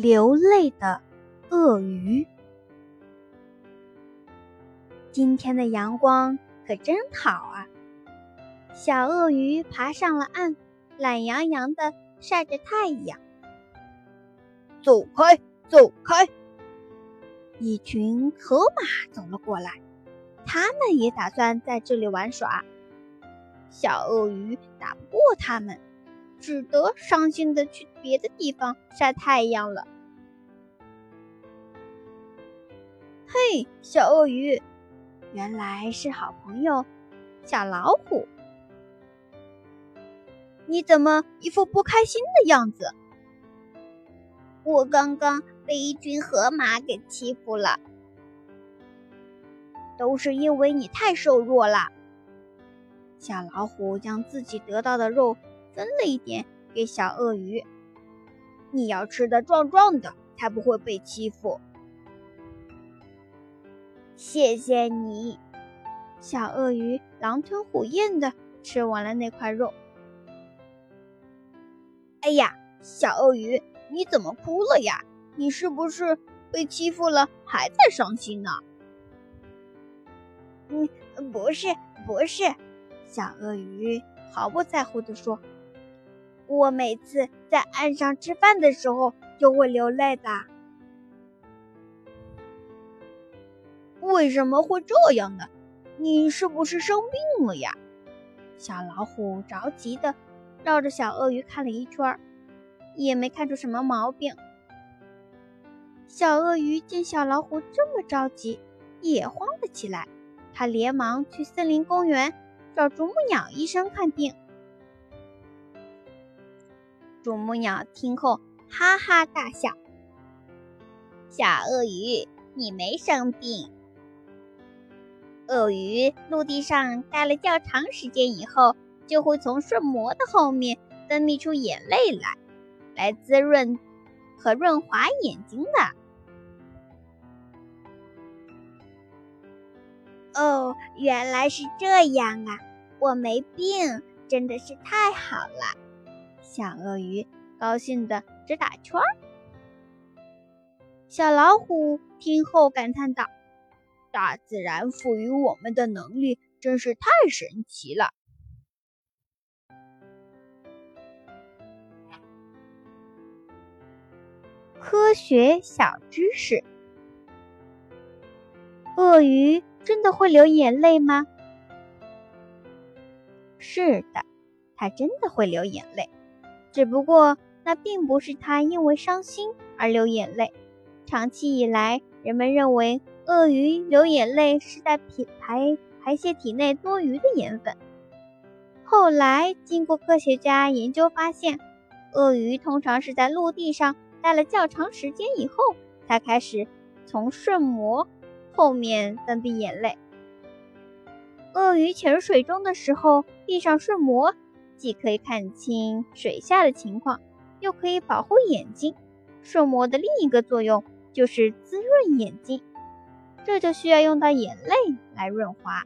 流泪的鳄鱼。今天的阳光可真好啊！小鳄鱼爬上了岸，懒洋洋的晒着太阳。走开，走开！一群河马走了过来，他们也打算在这里玩耍。小鳄鱼打不过他们。只得伤心的去别的地方晒太阳了。嘿，小鳄鱼，原来是好朋友小老虎，你怎么一副不开心的样子？我刚刚被一群河马给欺负了，都是因为你太瘦弱了。小老虎将自己得到的肉。分了一点给小鳄鱼，你要吃的壮壮的，才不会被欺负。谢谢你，小鳄鱼狼吞虎咽的吃完了那块肉。哎呀，小鳄鱼，你怎么哭了呀？你是不是被欺负了，还在伤心呢？嗯，不是，不是，小鳄鱼毫不在乎的说。我每次在岸上吃饭的时候就会流泪的。为什么会这样呢？你是不是生病了呀？小老虎着急的绕着小鳄鱼看了一圈，也没看出什么毛病。小鳄鱼见小老虎这么着急，也慌了起来。他连忙去森林公园找啄木鸟医生看病。啄木鸟听后哈哈大笑：“小鳄鱼，你没生病。鳄鱼陆地上待了较长时间以后，就会从瞬膜的后面分泌出眼泪来，来滋润和润滑眼睛的。”哦，原来是这样啊！我没病，真的是太好了。小鳄鱼高兴的直打圈儿。小老虎听后感叹道：“大自然赋予我们的能力真是太神奇了。”科学小知识：鳄鱼真的会流眼泪吗？是的，它真的会流眼泪。只不过，那并不是它因为伤心而流眼泪。长期以来，人们认为鳄鱼流眼泪是在排排排泄体内多余的盐分。后来，经过科学家研究发现，鳄鱼通常是在陆地上待了较长时间以后，才开始从瞬膜后面分泌眼泪。鳄鱼潜入水中的时候，闭上瞬膜。既可以看清水下的情况，又可以保护眼睛。顺膜的另一个作用就是滋润眼睛，这就需要用到眼泪来润滑。